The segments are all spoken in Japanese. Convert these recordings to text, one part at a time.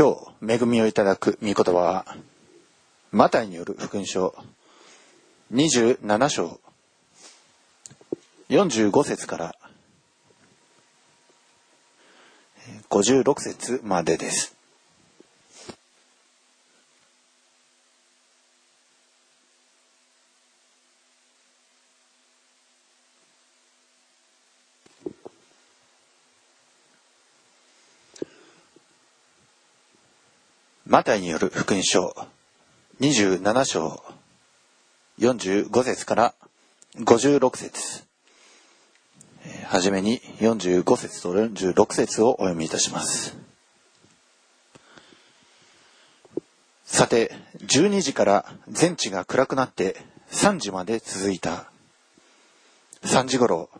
今日恵みをいただく御言葉はマタイによる福音書27章45節から56節までです。マタイによる福音書27章45節から56節はじめに45節と46節をお読みいたします。さて、12時から全地が暗くなって3時まで続いた。3時頃、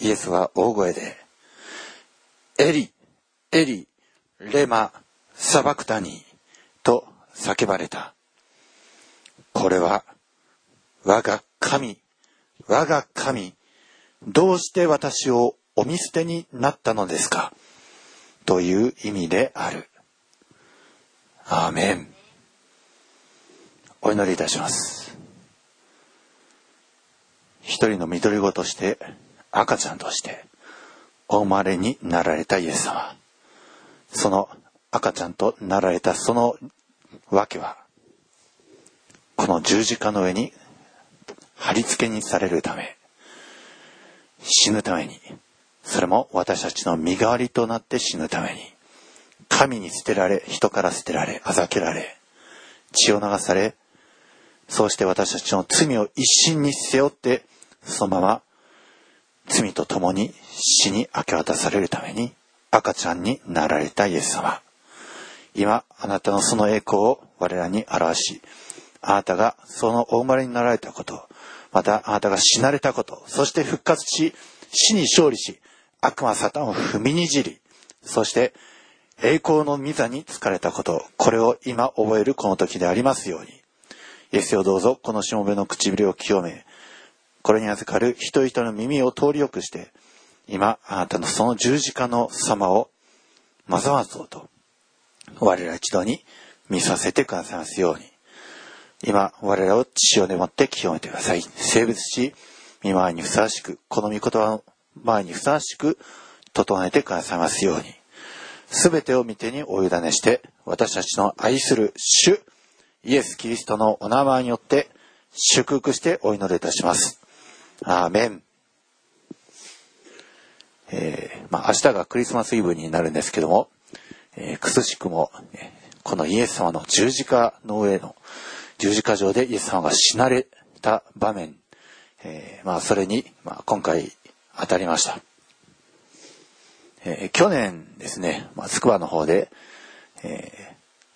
イエスは大声で、エリ、エリ、レマ、サバクタニーと叫ばれた。これは、我が神、我が神、どうして私をお見捨てになったのですか？という意味である。アーメン。お祈りいたします。一人の緑子として、赤ちゃんとして、お生まれになられたイエス様。その赤ちゃんとなられたそのわけは、この十字架の上に貼り付けにされるため、死ぬために、それも私たちの身代わりとなって死ぬために、神に捨てられ、人から捨てられ、あざけられ、血を流され、そうして私たちの罪を一身に背負って、そのまま罪と共に死に明け渡されるために赤ちゃんになられたイエス様。今、あなたのその栄光を我らに表し、あなたがそのお生まれになられたこと、またあなたが死なれたこと、そして復活し、死に勝利し、悪魔サタンを踏みにじり、そして栄光の御座に疲れたこと、これを今覚えるこの時でありますように。イエスをどうぞ、このしもべの唇を清め、これに預かる人々の耳を通りよくして、今、あなたのその十字架の様を、まざまざと、我ら一度に見させてくださいますように。今、我らを血を粘って清めてください。性別し、見舞いにふさわしく、この御言葉の前にふさわしく、整えてくださいますように。すべてを見てにお委ねして、私たちの愛する主、イエス・キリストのお名前によって、祝福してお祈りいたします。アーメン。えー、まあ、明日がクリスマスイブになるんですけども、えー、くすしくも、このイエス様の十字架の上の、十字架上でイエス様が死なれた場面、えーまあ、それに、まあ、今回当たりました。えー去年ですね、まあ、筑波の方で、え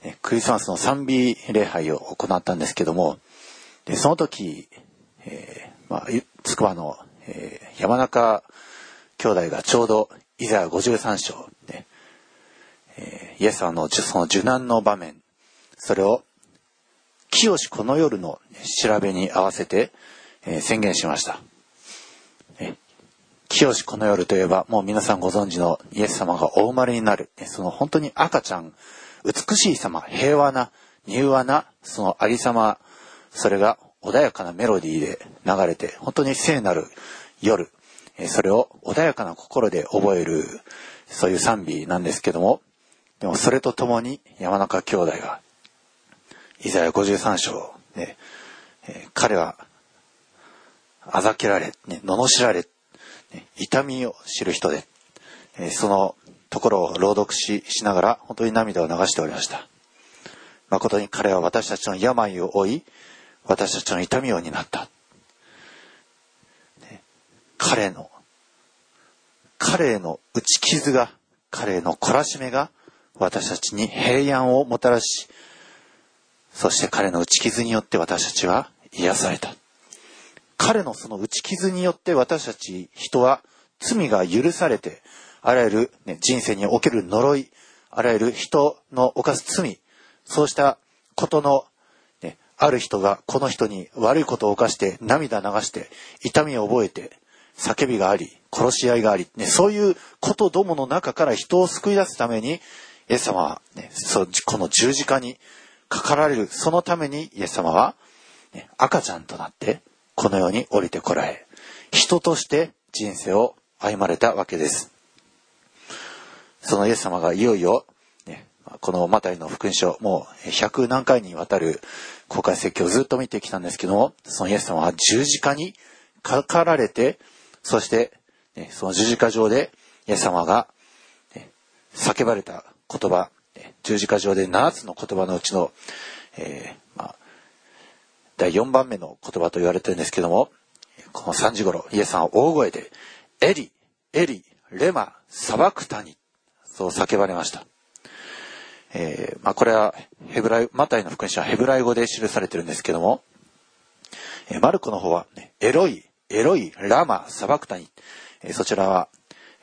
ークリスマスの賛美礼拝を行ったんですけども、でその時、えーまあ、ゆ筑波の、え山中兄弟がちょうどイザヤ53章、ねイエス様のその受難の場面、それを清しこの夜の調べに合わせて、宣言しました。え清しこの夜といえば、もう皆さんご存知のイエス様がお生まれになる。その本当に赤ちゃん、美しい様、平和な、柔和な、そのありさま、それが穏やかなメロディーで流れて、本当に聖なる夜、それを穏やかな心で覚える、そういう賛美なんですけども、でもそれとともに山中兄弟が、イザヤ53章で、えー彼は、あざけられ、ね、罵られ、ね痛みを知る人で、えーそのところを朗読ししながら本当に涙を流しておりました。誠に彼は私たちの病を負い、私たちの痛みを担った。ね彼の、彼への打ち傷が、彼への懲らしめが、私たちに平安をもたらし、そして彼の打ち傷によって私たちは癒された。彼のその打ち傷によって私たち人は罪が許されて、あらゆる、ね、人生における呪い、あらゆる人の犯す罪、そうしたことの、ね、ある人がこの人に悪いことを犯して涙流して痛みを覚えて叫びがあり、殺し合いがあり、ね、そういうことどもの中から人を救い出すために、イエス様は、ね、そこの十字架にかかられる、そのためにイエス様は、ね、赤ちゃんとなって、この世に降りてこられ、人として人生を歩まれたわけです。そのイエス様がいよいよ、ね、このマタイの福音書、もう百何回にわたる公開説教をずっと見てきたんですけども、そのイエス様は十字架にかかられて、そして、ね、その十字架上でイエス様が、ね、叫ばれた言葉、十字架上で7つの言葉のうちの、えー、まあ、第4番目の言葉と言われてるんですけども、この3時頃、イエス様は大声で、エリ、エリ、レマ、サバクタニ、そう叫ばれました。えー、まあ、これはヘブライ、マタイの福音書はヘブライ語で記されてるんですけども、えー、マルコの方は、エロイ、エロイ、ラマ、サバクタニ、えー、そちらは、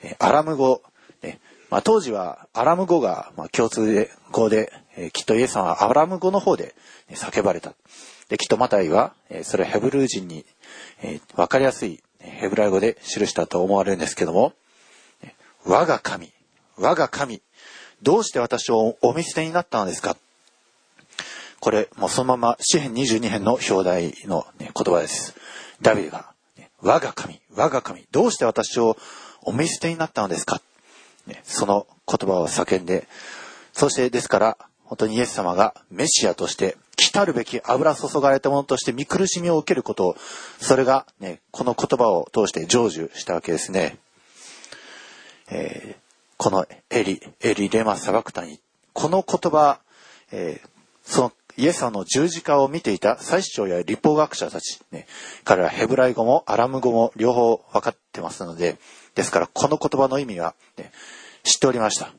えアラム語、ねまあ、当時はアラム語が、まあ、共通語で、えきっとイエス様はアラム語の方で叫ばれた。で、きっとマタイは、えそれヘブルー人に、えわかりやすいヘブライ語で記したと思われるんですけども、我が神、我が神、どうして私をお見捨てになったのですか？これ、もうそのまま、詩編22編の表題の、ね、言葉です。ダビデが、我が神、我が神、どうして私をお見捨てになったのですか、ね、その言葉を叫んで、そしてですから、本当にイエス様がメシアとして、来たるべき油注がれたものとして見苦しみを受けることを、それがね、この言葉を通して成就したわけですね。えー、このエリ、エリレマサバクタニ。この言葉、えー、そのイエス様の十字架を見ていた祭司長や立法学者たち、ね、彼らヘブライ語もアラム語も両方分かってますので、ですからこの言葉の意味は、ね、知っておりました。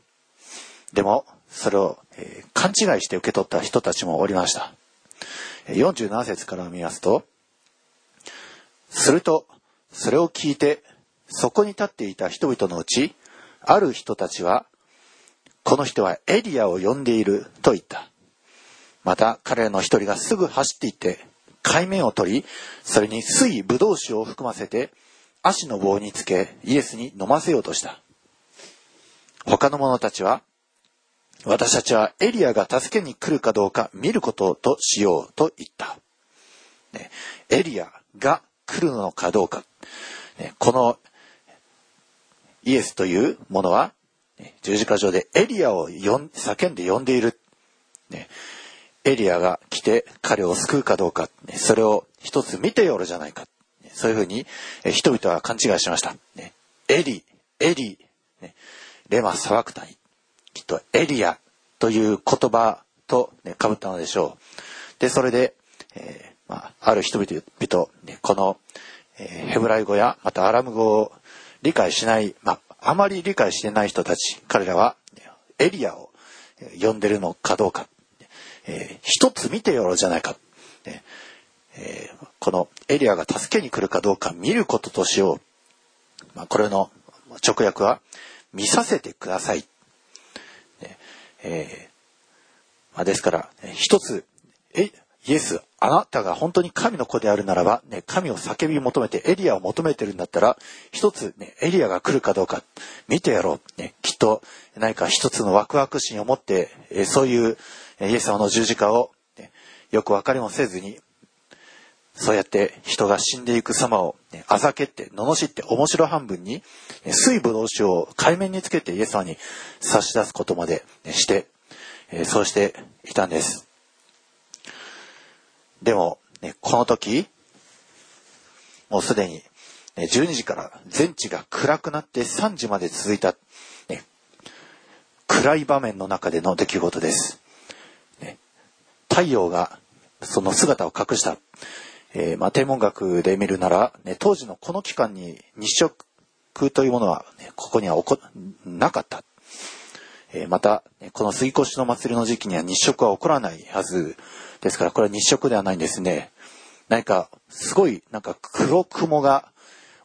でも、それを、えー、勘違いして受け取った人たちもおりました。47節から見ますと、すると、それを聞いて、そこに立っていた人々のうち、ある人たちは、この人はエリアを呼んでいると言った。また彼らの一人がすぐ走っていって、海面を取り、それに水ブドウ酒を含ませて、足の棒につけ、イエスに飲ませようとした。他の者たちは、私たちはエリアが助けに来るかどうか見ることとしようと言った。ね、エリアが来るのかどうか。ね、このイエスというものは、十字架上でエリアを叫んで呼んでいる。ね、エリアが来て彼を救うかどうか、ね、それを一つ見てよるじゃないか。そういうふうに人々は勘違いしました。ね、エリ、エリ、ね、レマ・サワクタニ。きっとエリアという言葉と、ね、被ったのでしょう。で、それで、えー、まあ、ある人々、ね、この、えー、ヘブライ語やまたアラム語を理解しない、まあ、あまり理解してない人たち、彼らはエリアを呼んでるのかどうか、えー、一つ見てよろじゃないか、えー、このエリアが助けに来るかどうか見ることとしよう。まあ、これの直訳は、見させてください。えーまあ、ですから、一つ、え、イエス、あなたが本当に神の子であるならば、ね、神を叫び求めてエリアを求めてるんだったら、一つ、ね、エリアが来るかどうか見てやろう。ね、きっと何か一つのワクワク心を持って、えそういうイエス様の十字架を、ね、よく分かりもせずに、そうやって人が死んでいく様を、ね、あざけって、罵って面白半分に、水分の酒を海面につけてイエス様に差し出すことまでして、えそうしていたんです。でも、ね、この時、もうすでに、ね、12時から全地が暗くなって3時まで続いた、ね、暗い場面の中での出来事です。ね、太陽がその姿を隠した。えー、まあ、天文学で見るなら、ね、当時のこの期間に日食というものは、ね、ここにはこなかった。えー、また、この杉越の祭りの時期には日食は起こらないはずですから、これは日食ではないんですね。何か、すごい、なんか黒雲が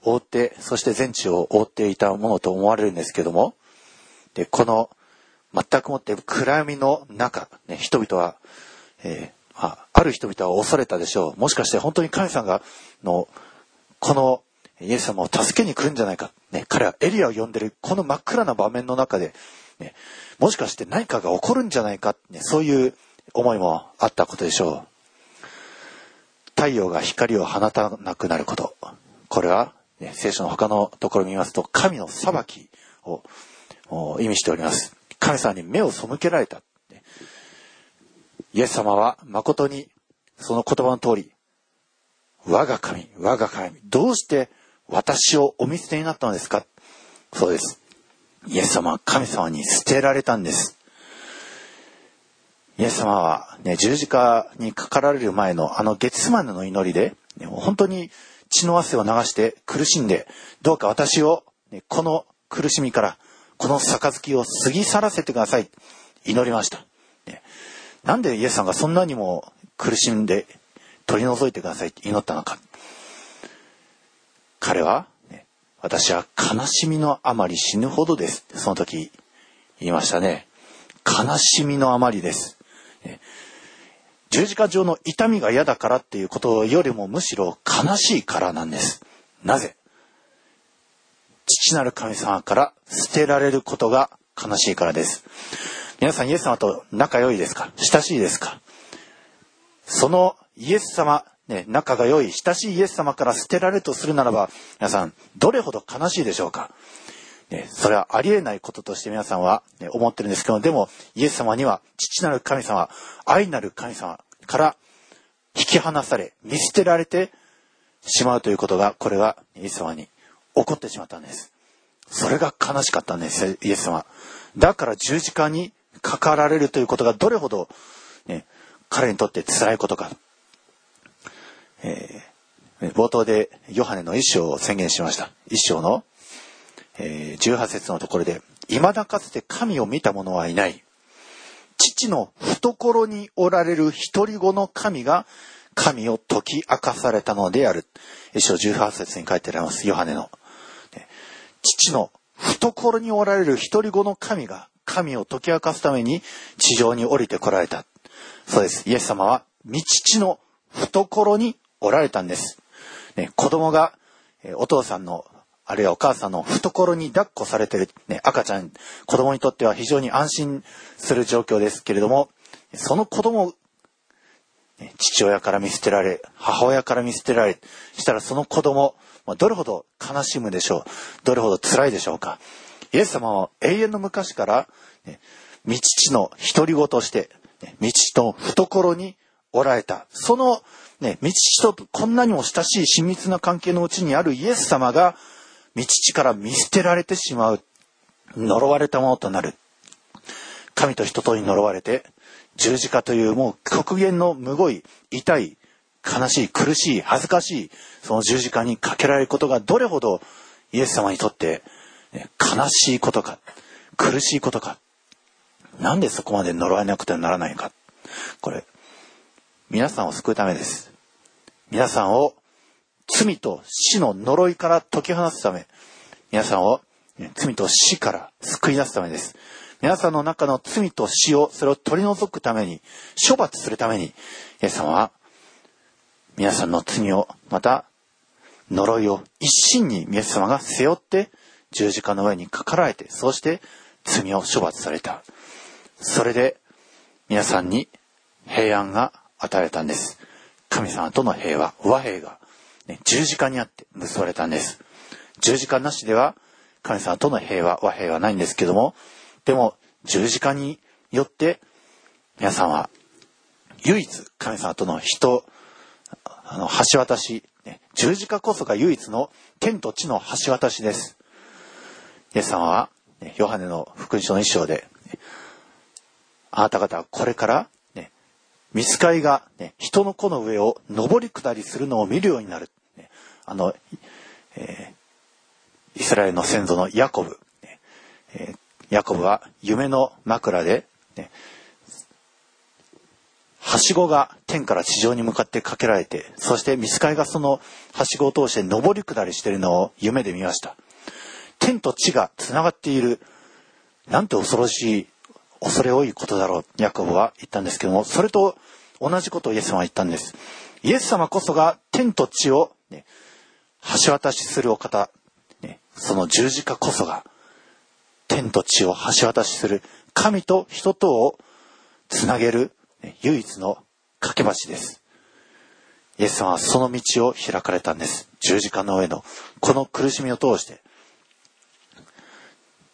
覆って、そして全地を覆っていたものと思われるんですけども、で、この、全くもって暗闇の中、ね、人々は、えー、あある人々は恐れたでしょう。もしかして本当に神様が、の、このイエス様を助けに来るんじゃないか。ね、彼はエリアを呼んでる、この真っ暗な場面の中で、ね、もしかして何かが起こるんじゃないか、ね、そういう思いもあったことでしょう。太陽が光を放たなくなること。これは、ね、聖書の他のところを見ますと、神の裁きを意味しております。神様に目を背けられた。イエス様は誠にその言葉の通り、我が神、我が神、どうして私をお見捨てになったのですか？そうです。イエス様は神様に捨てられたんです。イエス様は、ね、十字架にかかられる前のあのゲツマネの祈りで、ね、本当に血の汗を流して苦しんで、どうか私を、ね、この苦しみから、この杯を過ぎ去らせてください。祈りました。なんでイエスさんがそんなにも苦しんで取り除いてくださいって祈ったのか。彼は、ね、私は悲しみのあまり死ぬほどです。その時言いましたね。悲しみのあまりです。十字架上の痛みが嫌だからっていうことよりもむしろ悲しいからなんです。なぜ？父なる神様から捨てられることが悲しいからです。皆さんイエス様と仲良いですか？親しいですか？そのイエス様、ね、仲が良い親しいイエス様から捨てられるとするならば、皆さん、どれほど悲しいでしょうか？ね、それはありえないこととして皆さんは、ね、思ってるんですけど、でも、イエス様には、父なる神様、愛なる神様から引き離され、見捨てられてしまうということが、これがイエス様に起こってしまったんです。それが悲しかったんです、イエス様。だから十字架にかかられるということがどれほど、ね、彼にとって辛いことか。えー、冒頭でヨハネの一章を宣言しました。一章の、えー、18節のところで、未だかつて神を見た者はいない。父の懐におられる独り子の神が神を解き明かされたのである。一章18節に書いてあります。ヨハネの。父の懐におられる独り子の神が神を解き明かすために地上に降りてこられた。そうです。イエス様は、道の懐におられたんです。ね、子供が、お父さんの、あるいはお母さんの懐に抱っこされてる、ね、赤ちゃん、子供にとっては非常に安心する状況ですけれども、その子供父親から見捨てられ、母親から見捨てられ、したらその子供、どれほど悲しむでしょう。どれほど辛いでしょうか。イエス様は永遠の昔から、ね、道父の独り子として、ね、道父と懐におられた。その、ね、道父とこんなにも親しい親密な関係のうちにあるイエス様が、道父から見捨てられてしまう。呪われたものとなる。神と人とに呪われて、十字架というもう極限のむごい、痛い、悲しい、苦しい、恥ずかしい、その十字架にかけられることがどれほどイエス様にとって悲しいことか、苦しいことか。なんでそこまで呪われなくてはならないか。これ、皆さんを救うためです。皆さんを罪と死の呪いから解き放つため、皆さんを罪と死から救い出すためです。皆さんの中の罪と死を、それを取り除くために、処罰するために、イエス様は、皆さんの罪を、また、呪いを一身にイエス様が背負って十字架の上にかかられて、そして罪を処罰された。それで皆さんに平安が与えられたんです。神様との平和、和平が、ね、十字架にあって結ばれたんです。十字架なしでは神様との平和、和平はないんですけども、でも十字架によって皆さんは唯一神様との人、あの橋渡し、ね、十字架こそが唯一の天と地の橋渡しです。イエス様は、ヨハネの福音書の一章で、あなた方はこれから、ね、見つかりが、ね、人の子の上を上り下りするのを見るようになる。ね、あの、えー、イスラエルの先祖のヤコブ。ねえー、ヤコブは夢の枕で、ね、はしごが天から地上に向かってかけられて、そして見つかりがそのはしごを通して上り下りしているのを夢で見ました。天と地がつながっている。なんて恐ろしい、恐れ多いことだろう、ヤコブは言ったんですけども、それと同じことをイエス様は言ったんです。イエス様こそが天と地を、ね、橋渡しするお方、ね、その十字架こそが、天と地を橋渡しする神と人とをつなげる唯一の架け橋です。イエス様はその道を開かれたんです。十字架の上のこの苦しみを通して。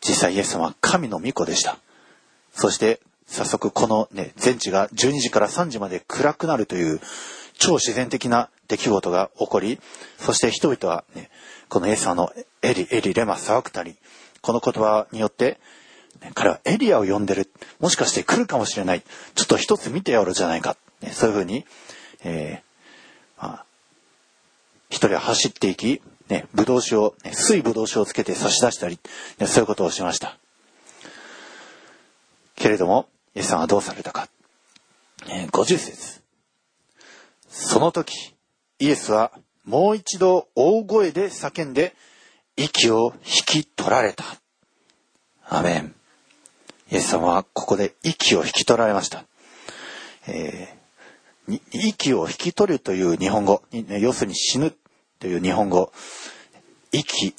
実際イエス様は神の御子でした。そして早速このね、全地が12時から3時まで暗くなるという超自然的な出来事が起こり、そして人々はね、このイエス様のエリ、エリ、レマ、サワクタリ、この言葉によって、彼はエリアを呼んでる。もしかして来るかもしれない。ちょっと一つ見てやろうじゃないか。そういうふうに、えー、まあ、一人は走っていき、ね、ぶどう酒を、ね、水ぶどう酒をつけて差し出したり、ね、そういうことをしました。けれども、イエスさんはどうされたか。えー、50節その時、イエスはもう一度大声で叫んで、息を引き取られた。アメン。イエス様はここで息を引き取られました。えー、息を引き取るという日本語、要するに死ぬという日本語。息、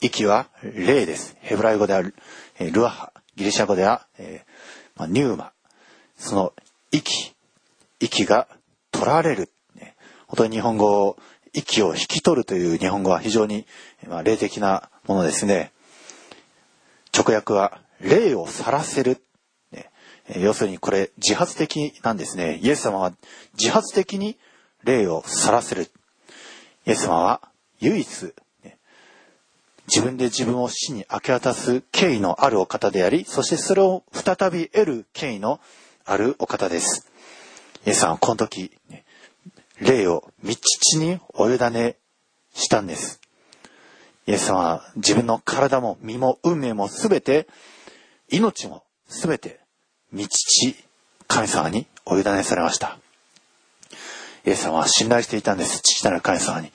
息は霊です。ヘブライ語である、ルアハ。ギリシャ語では、えーまあ、ニューマ。その息、息が取られる。本当に日本語を息を引き取るという日本語は非常に、まあ、霊的なものですね。直訳は霊を去らせる。要するにこれ自発的なんですね。イエス様は自発的に霊を去らせる。イエス様は唯一、自分で自分を死に明け渡す敬意のあるお方であり、そしてそれを再び得る敬意のあるお方です。イエス様はこの時、霊を道地にお委ねしたんです。イエス様は自分の体も身も運命もすべて、命もすべて、道地、神様にお委ねされました。イエス様は信頼していたんです。父なる神様に。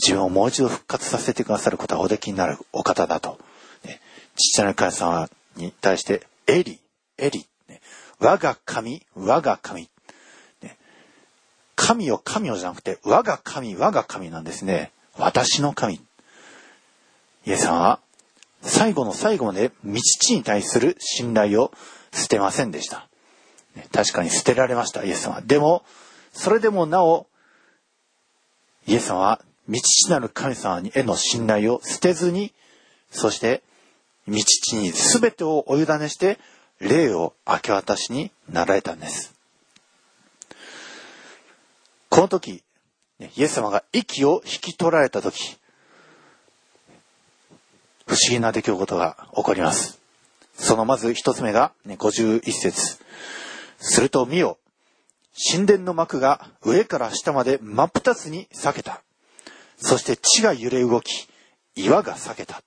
自分をもう一度復活させてくださることはおできになるお方だと。ね、父なる神様に対して、エリ、エリ、ね、我が神、我が神。ね、神を神をじゃなくて、我が神、我が神なんですね。私の神。イエス様は最後の最後まで道地に対する信頼を捨てませんでした。確かに捨てられました、イエス様。でも、それでもなお、イエス様は道地なる神様への信頼を捨てずに、そして道地に全てをお委ねして、霊を明け渡しになられたんです。この時、イエス様が息を引き取られた時、不思議な出来事が起こります。そのまず一つ目が、ね、51節すると見よ、神殿の幕が上から下まで真っ二つに裂けた。そして地が揺れ動き、岩が裂けた。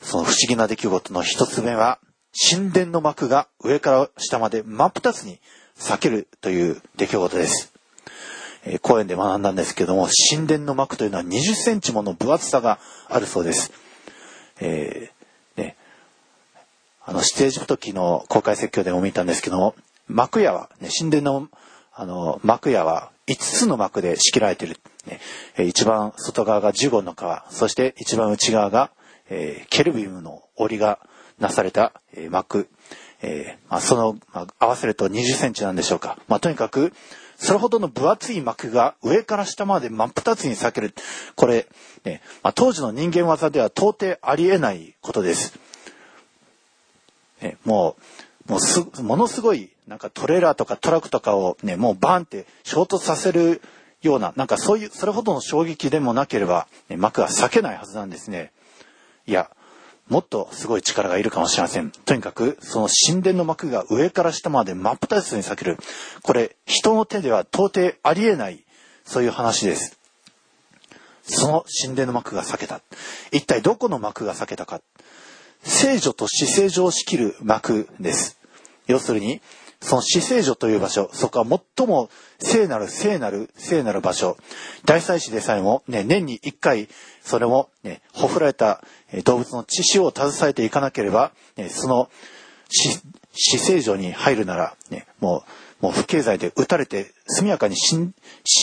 その不思議な出来事の一つ目は、神殿の幕が上から下まで真っ二つに裂けるという出来事です。えー、講演で学んだんですけども、神殿の幕というのは20センチもの分厚さがあるそうです。えー、ね、あの、ステージ時の公開説教でも見たんですけども、幕屋は、ね、神殿の、あの、幕屋は5つの幕で仕切られてる。ね、一番外側がジュゴンの皮、そして一番内側が、えー、ケルビムの檻がなされた、えー、幕。えーまあ、その、まあ、合わせると20センチなんでしょうか。まあ、とにかく、それほどの分厚い膜が上から下まで真っ二つに裂ける。これ、ね、まあ、当時の人間技では到底ありえないことです。ね、もう、もうす、ものすごい、なんかトレーラーとかトラックとかをね、もうバーンって衝突させるような、なんかそういう、それほどの衝撃でもなければ、ね、膜が裂けないはずなんですね。いや、もっとすごい力がいるかもしれません。とにかく、その神殿の幕が上から下まで真っ二つに裂ける。これ、人の手では到底ありえない、そういう話です。その神殿の幕が裂けた。一体どこの幕が裂けたか。聖女と死聖女を仕切る幕です。要するに、その死聖女という場所、そこは最も聖なる聖なる聖なる場所。大祭司でさえも、ね、年に一回、それも、ね、ほふられた動物の血潮を携えていかなければ、ね、その死聖女に入るなら、ね、もう、もう不敬罪で撃たれて速やかに死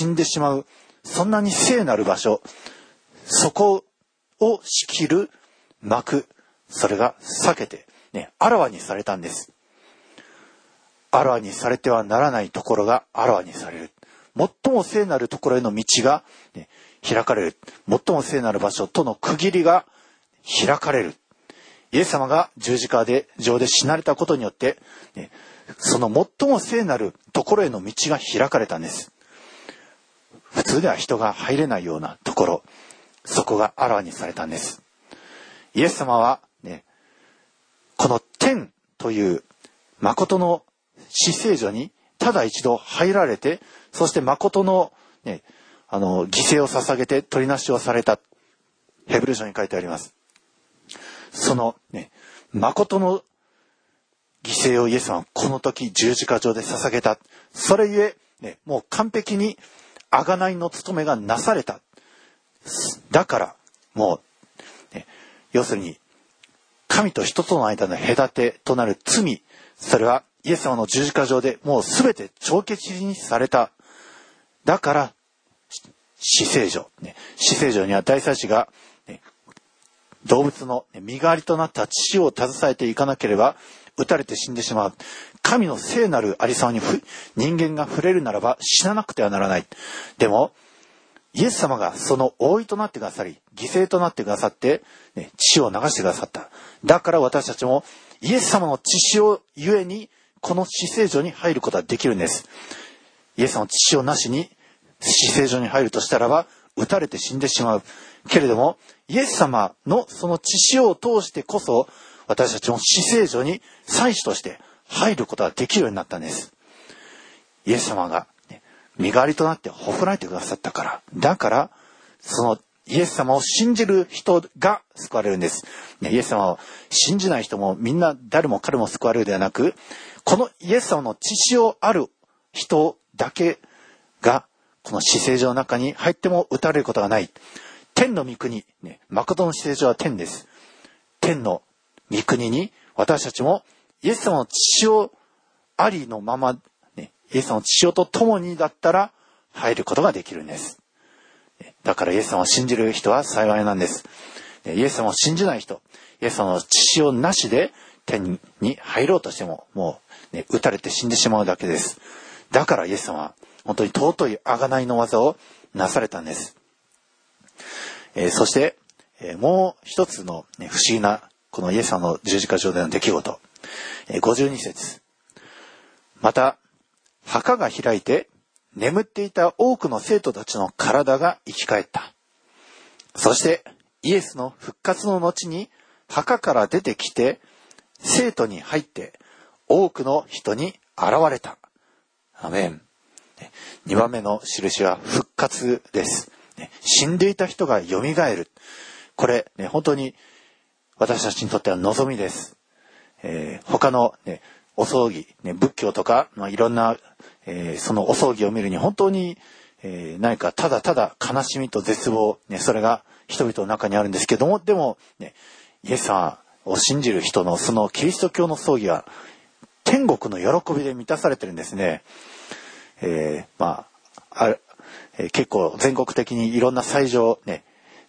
んでしまう、そんなに聖なる場所、そこを仕切る幕、それが避けて、ね、あらわにされたんです。あらわにされてはならないところがあらわにされる。最も聖なるところへの道が、ね、開かれる。最も聖なる場所との区切りが開かれる。イエス様が十字架で上で死なれたことによって、ね、その最も聖なるところへの道が開かれたんです。普通では人が入れないようなところ、そこがあらわにされたんです。イエス様は、ね、この天という誠の死聖所にただ一度入られて、そして誠の、ね、あの、犠牲を捧げて取りなしをされた。ヘブル書に書いてあります。その、ね、誠の犠牲をイエスはこの時十字架上で捧げた。それゆえ、ね、もう完璧に贖いの務めがなされた。だから、もう、ね、要するに、神と人との間の隔てとなる罪、それはイエス様の十字架上でもう全て帳消しにされた。だから、死聖所、ね、死聖所には大祭司が、ね、動物の身代わりとなった父を携えていかなければ撃たれて死んでしまう。神の聖なるありさまに人間が触れるならば死ななくてはならない。でも、イエス様がその覆いとなってくださり、犠牲となってくださって、ね、血を流してくださった。だから私たちもイエス様の血潮ゆえに、この死聖所に入ることができるんです。イエス様の血潮なしに死聖所に入るとしたらば、撃たれて死んでしまう。けれども、イエス様のその血潮を通してこそ、私たちも死聖所に祭司として入ることができるようになったんです。イエス様が、ね、身代わりとなってほふられてくださったから。だから、そのイエス様を信じる人が救われるんです。イエス様を信じない人もみんな誰も彼も救われるではなく、このイエス様の血潮ある人だけが、この死聖所の中に入っても打たれることがない。天の御国、ね、誠の死聖所は天です。天の御国に私たちもイエス様の血潮ありのまま、ね、イエス様の血潮と共にだったら入ることができるんです。だからイエス様を信じる人は幸いなんです。イエス様を信じない人、イエス様の血潮なしで天に入ろうとしても、もう、ね、撃たれて死んでしまうだけです。だからイエス様は本当に尊い贖いの技をなされたんです。えー、そして、えー、もう一つの、ね、不思議なこのイエス様の十字架上での出来事え。52節また、墓が開いて、眠っていた多くの生徒たちの体が生き返った。そして、イエスの復活の後に、墓から出てきて、生徒に入って、多くの人に現れた。アメン。2番目の印は復活です。死んでいた人が蘇る。これ、ね、本当に私たちにとっては望みです。えー、他の、ね、お葬儀、ね、仏教とか、まあ、いろんな、えー、そのお葬儀を見るに本当に、えー、何かただただ悲しみと絶望、ね、それが人々の中にあるんですけども、でも、ね、イエス様を信じる人のそのキリスト教の葬儀は天国の喜びで満たされてるんですね。えー、まあ、あえー、結構全国的にいろんな祭場ね、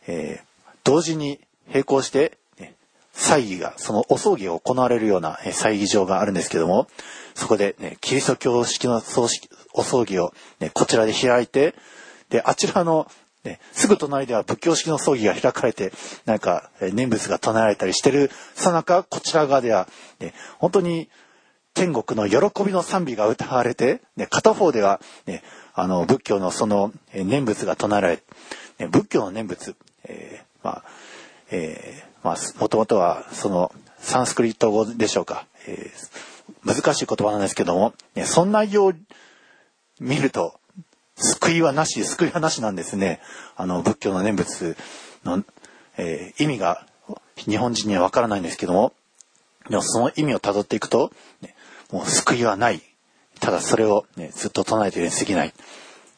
えー、同時に並行してね祭儀が、そのお葬儀が行われるような、え祭儀場があるんですけども、そこでね、キリスト教式の葬式お葬儀を、ね、こちらで開いて、で、あちらの、ね、すぐ隣では仏教式の葬儀が開かれて、なんか、念仏が唱えられたりしてるさなか、こちら側では、ね、本当に天国の喜びの賛美が歌われて、ね、片方では、ね、あの、仏教のその念仏が唱えられ、ね、仏教の念仏、えー、まあ、えー、まあ、もともとは、その、サンスクリット語でしょうか。えー、難しい言葉なんですけども、ね、そんな内容を見ると、救いはなし、救いはなしなんですね。あの、仏教の念仏の、えー、意味が日本人にはわからないんですけども、でもその意味をたどっていくと、ね、もう救いはない。ただそれを、ね、ずっと唱えているに過ぎない。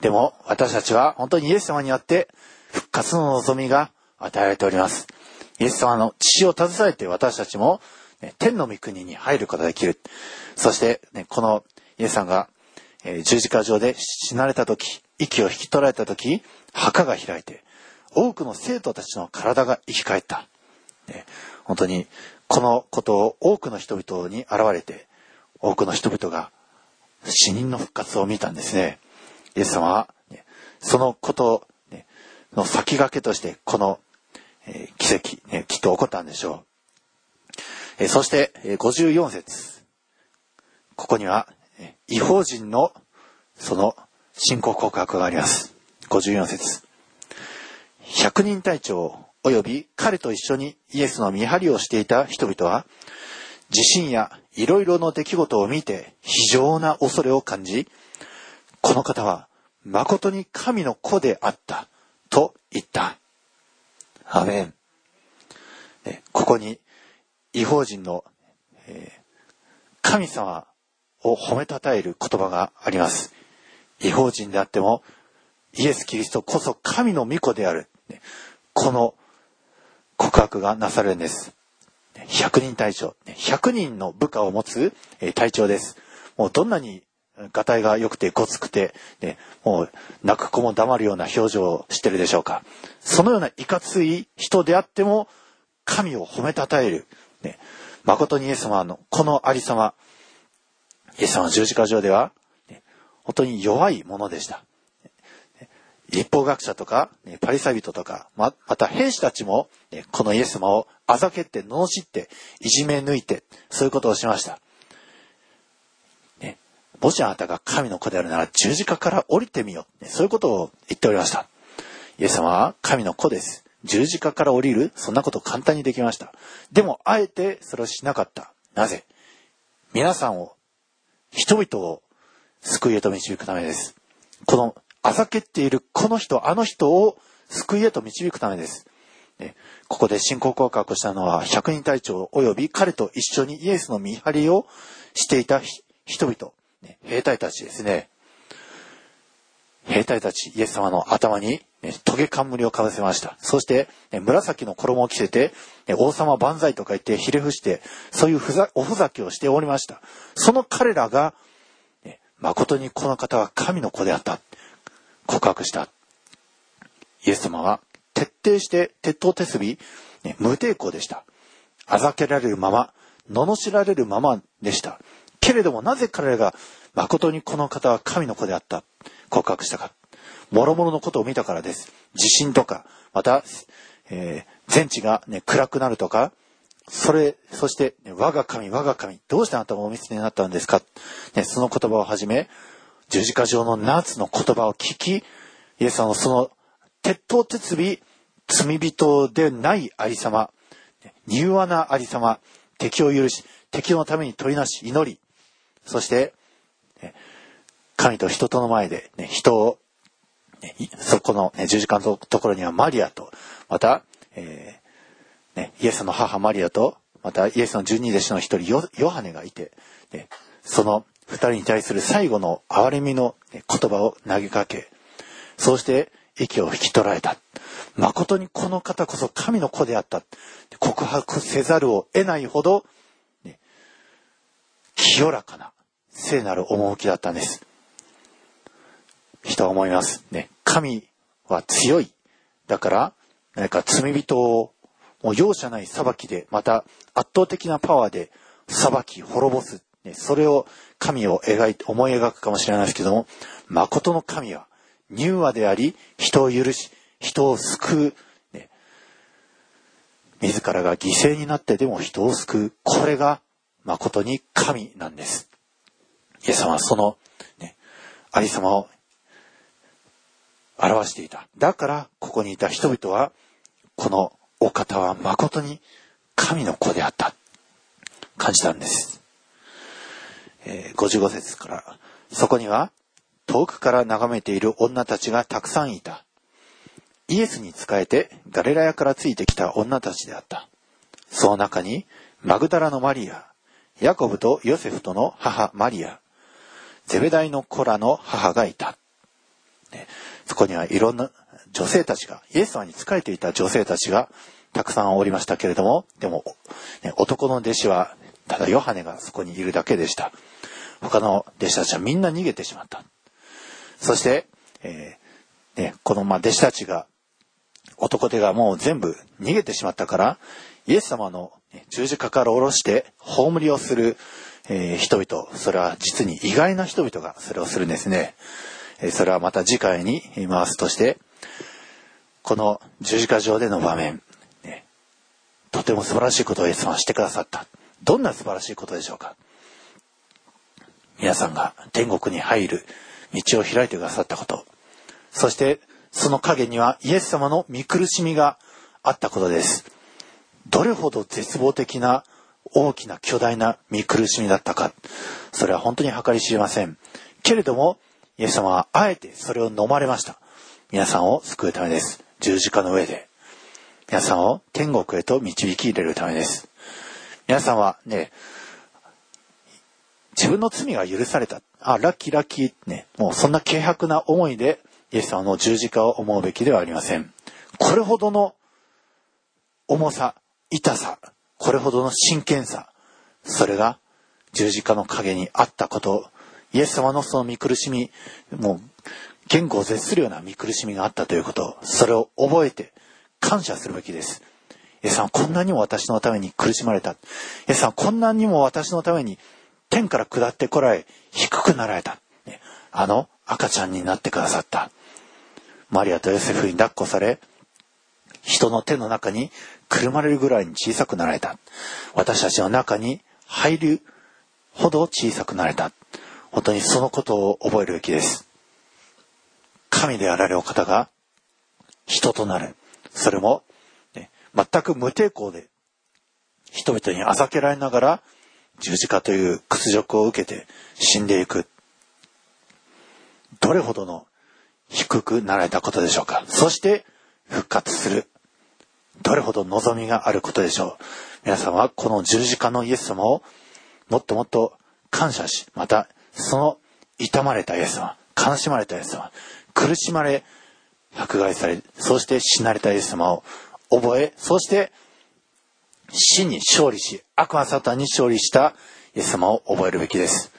でも私たちは本当にイエス様によって復活の望みが与えられております。イエス様の血を携えて私たちも、ね、天の御国に入ることができる。そして、ね、このイエスさんが、えー、十字架上で死なれた時、息を引き取られた時、墓が開いて、多くの生徒たちの体が生き返った。ね、本当にこのことを多くの人々に現れて、多くの人々が死人の復活を見たんですね。イエス様は、そのことの先駆けとして、この奇跡、きっと起こったんでしょう。えそして、54節ここには、違法人のその信仰告白があります。54節百人隊長及び彼と一緒にイエスの見張りをしていた人々は、地震やいろいろの出来事を見て非常な恐れを感じ、この方は誠に神の子であったと言った。アメン。ここに違法人の、えー、神様を褒めたたえる言葉があります。違法人であってもイエス・キリストこそ神の御子である。この告白がなされるんです。100人隊長。100人の部下を持つ隊長です。もうどんなにガタイが良くてごつくて、ね、もう泣く子も黙るような表情をしてるでしょうか。そのようないかつい人であっても、神を褒めたたえる。ね、誠にイエス様のこのありさま、イエス様の十字架上では、ね、本当に弱いものでした。立法学者とか、パリサイ人とか、ま、また兵士たちも、このイエス様をあざけって、罵って、いじめ抜いて、そういうことをしました。ね、もしあなたが神の子であるなら十字架から降りてみよう。そういうことを言っておりました。イエス様は神の子です。十字架から降りるそんなこと簡単にできました。でも、あえてそれをしなかった。なぜ？皆さんを、人々を救いへと導くためです。このあざけっているこの人、あの人を救いへと導くためです。ここで信仰告白したのは百人隊長及び彼と一緒にイエスの見張りをしていた人々、兵隊たちですね。兵隊たち、イエス様の頭に、トゲ冠をかぶせました。そして、紫の衣を着せて、王様万歳とか言ってひれ伏して、そういうふざおふざけをしておりました。その彼らが、誠にこの方は神の子であった。告白した。イエス様は徹底して鉄頭鉄尾、ね、無抵抗でした。あざけられるまま、罵られるままでした。けれどもなぜ彼らが誠にこの方は神の子であった告白したか。諸々のことを見たからです。地震とか、また、えー、全地が、ね、暗くなるとか、それ、そして、ね、我が神、我が神、どうしてあなたがお見捨てになったんですか、ね、その言葉をはじめ、十字架上の夏の言葉を聞き、イエス様のその鉄頭鉄尾、罪人でないありさま、柔和なありさま、敵を許し、敵のために取りなし、祈り、そして、神と人との前で、ね、人を、そこの、ね、十字架のところにはマリアと、また、えーね、イエスの母マリアと、またイエスの十二弟子の一人ヨヨハネがいて、ね、その二人に対する最後の憐れみの言葉を投げかけ、そうして息を引き取られた。誠にこの方こそ神の子であった。告白せざるを得ないほど、ね、清らかな聖なる趣だったんです。人は思います。ね、神は強い。だから、何か罪人をもう容赦ない裁きで、また圧倒的なパワーで裁き、滅ぼす。ね、それを神を描いて、思い描くかもしれないですけども、誠の神は柔和であり、人を許し、人を救う、ね、自らが犠牲になってでも人を救う。これが誠に神なんです。イエス様はその、ね、ありさまを表していた。だから、ここにいた人々は、このお方は誠に神の子であった。感じたんです。えー、55節から、そこには、遠くから眺めている女たちがたくさんいた。イエスに仕えてガレラヤからついてきた女たちであった。その中に、マグダラのマリア、ヤコブとヨセフとの母マリア、ゼベダイの子らの母がいた。ね、そこにはいろんな女性たちが、イエス様に仕えていた女性たちがたくさんおりましたけれども、でも、ね、男の弟子はただヨハネがそこにいるだけでした。他の弟子たちはみんな逃げてしまった。そして、えー、ね、このま弟子たちが、男手がもう全部逃げてしまったから、イエス様の十字架から下ろして葬りをする、えー、人々、それは実に意外な人々がそれをするんですね。え、それはまた次回に回すとして、この十字架上での場面、ね、とても素晴らしいことをイエス様はしてくださった。どんな素晴らしいことでしょうか皆さんが天国に入る道を開いてくださったこと。そしてその陰にはイエス様の見苦しみがあったことです。どれほど絶望的な大きな巨大な見苦しみだったか。それは本当に計り知れません。けれども、イエス様はあえてそれを飲まれました。皆さんを救うためです。十字架の上で。皆さんを天国へと導き入れるためです。皆さんはね、自分の罪が許された。あ、ラッキーラッキーね、もうそんな軽薄な思いでイエス様の十字架を思うべきではありません。これほどの重さ、痛さ、これほどの真剣さ、それが十字架の陰にあったこと、イエス様のその見苦しみ、もう言語を絶するような見苦しみがあったということ、それを覚えて感謝するべきです。イエス様こんなにも私のために苦しまれた。イエス様こんなにも私のために天から下ってこられ、低くなられた。あの赤ちゃんになってくださった。マリアとヨセフに抱っこされ、人の手の中にくるまれるぐらいに小さくなられた。私たちの中に入るほど小さくなれた。本当にそのことを覚えるべきです。神であられるお方が人となる。それも、ね、全く無抵抗で人々にあざけられながら十字架という屈辱を受けて死んでいく。どれほどの低くなられたことでしょうか。そして復活する。どれほど望みがあることでしょう。皆さんはこの十字架のイエス様をもっともっと感謝し、またその痛まれたイエス様、悲しまれたイエス様、苦しまれ、迫害され、そして死なれたイエス様を覚え、そして死に勝利し、悪魔サタンに勝利したイエス様を覚えるべきです。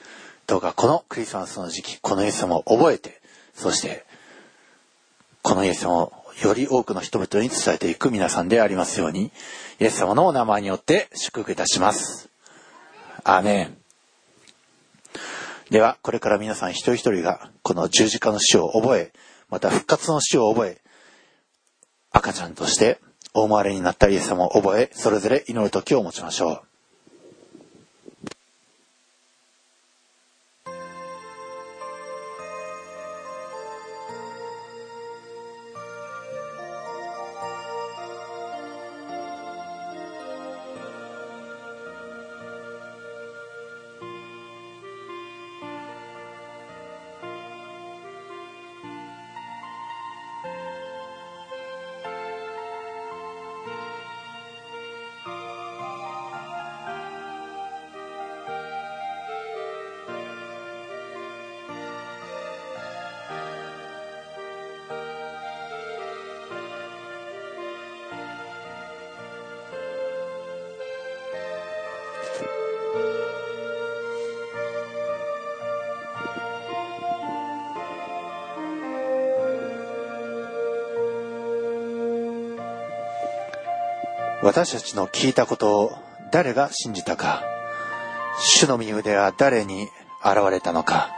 どうかこのクリスマスの時期、このイエス様を覚えて、そして、このイエス様をより多くの人々に伝えていく皆さんでありますように、イエス様のお名前によって祝福いたします。アーメン。では、これから皆さん一人一人が、この十字架の死を覚え、また復活の死を覚え、赤ちゃんとして大回りになったイエス様を覚え、それぞれ祈る時を持ちましょう。私たちの聞いたことを誰が信じたか主の身腕は誰に現れたのか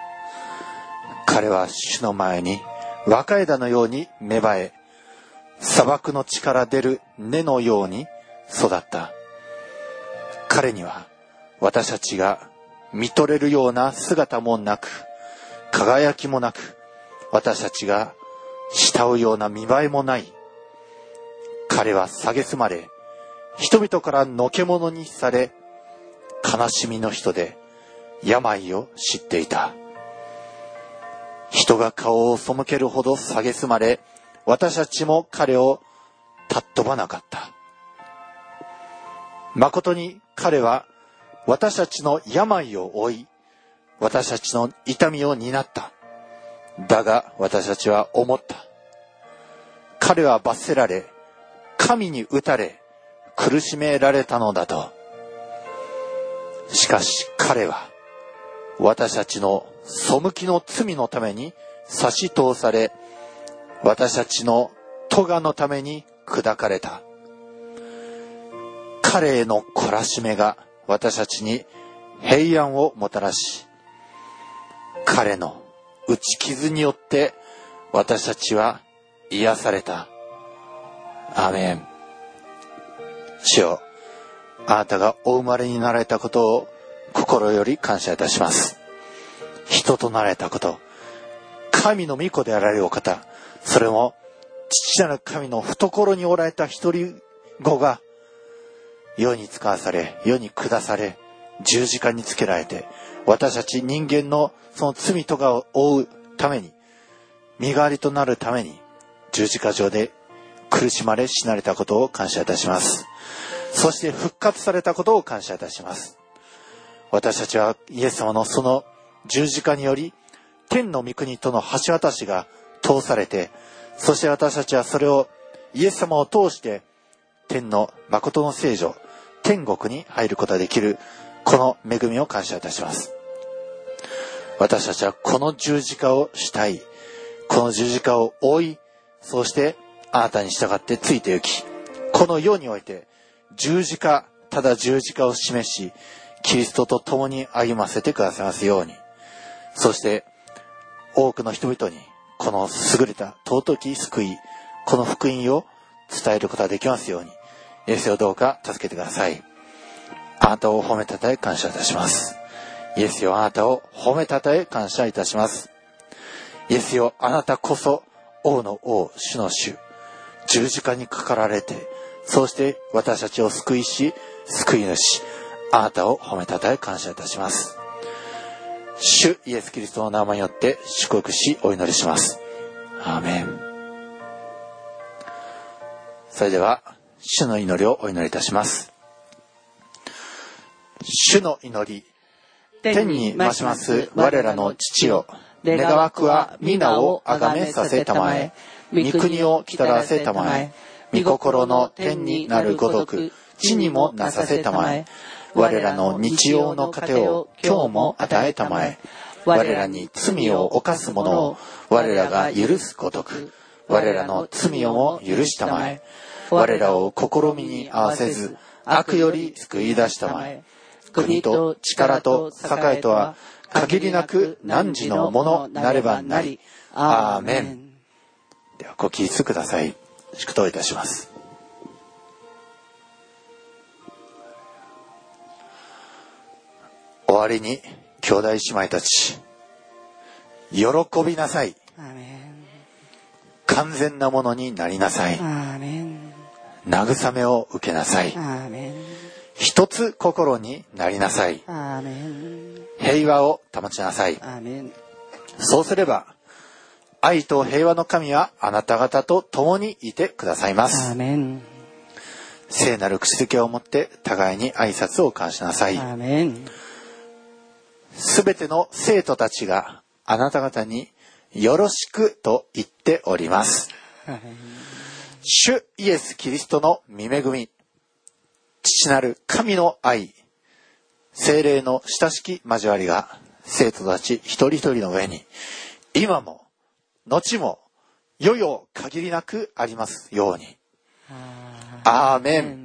彼は主の前に若枝のように芽生え砂漠の地から出る根のように育った。彼には私たちが見とれるような姿もなく輝きもなく私たちが慕うような見栄えもない。彼は蔑まれ人々からのけ者にされ、悲しみの人で病を知っていた。人が顔を背けるほど蔑まれ、私たちも彼を尊ばなかった。誠に彼は私たちの病を負い、私たちの痛みを担った。だが私たちは思った。彼は罰せられ、神に打たれ、苦しめられたのだと。しかし彼は私たちの背きの罪のために差し通され、私たちの咎のために砕かれた。彼への懲らしめが私たちに平安をもたらし、彼の打ち傷によって私たちは癒された。アメン。主よ、あなたがお生まれになられたことを心より感謝いたします。人となられたこと、神の御子であられるお方、それも父なる神の懐におられた一人子が世に使わされ、世に下され、十字架につけられて、私たち人間のその罪とかを負うために、身代わりとなるために、十字架上で苦しまれ死なれたことを感謝いたします。そして復活されたことを感謝いたします。私たちはイエス様のその十字架により、天の御国との橋渡しが通されて、そして私たちはそれをイエス様を通して天の誠の聖女、天国に入ることができるこの恵みを感謝いたします。私たちはこの十字架をしたい。この十字架を追い、そしてあなたに従ってついて行き、この世において十字架、ただ十字架を示し、キリストと共に歩ませてくださいますように。そして多くの人々にこの優れた尊き救い、この福音を伝えることができますように、イエスをどうか助けてください。あなたを褒めたたえ感謝いたします。イエスよあなたを褒めたたえ感謝いたします。イエスよあなたこそ王の王、主の主、十字架にかかられて、そうして私たちを救いし、救い主、あなたを褒めたたえ感謝いたします。主イエス・キリストの名前によって祝福しお祈りします。アーメン。それでは、主の祈りをお祈りいたします。主の祈り、天に増します我らの父よ、願わくは皆をあがめさせたまえ、御国を来たらせたまえ、御心の天になるごとく、地にもなさせたまえ、我らの日曜の糧を今日も与えたまえ、我らに罪を犯す者を我らが許すごとく、我らの罪をも許したまえ、我らを試みに合わせず、悪より救い出したまえ、国と力と栄とは限りなく汝のものなればなり。アーメン。ではご起立ください。祝祷いたします。終わりに兄弟姉妹たち、喜びなさい。完全なものになりなさい。慰めを受けなさい。一つ心になりなさい。平和を保ちなさい。そうすれば、愛と平和の神はあなた方と共にいてくださいます。聖なる口づけを持って互いに挨拶を交わしなさい。すべての生徒たちがあなた方によろしくと言っております。主イエス・キリストの御恵み、父なる神の愛、精霊の親しき交わりが生徒たち一人一人の上に、今も、後も、よよ限りなくありますように。アーメン。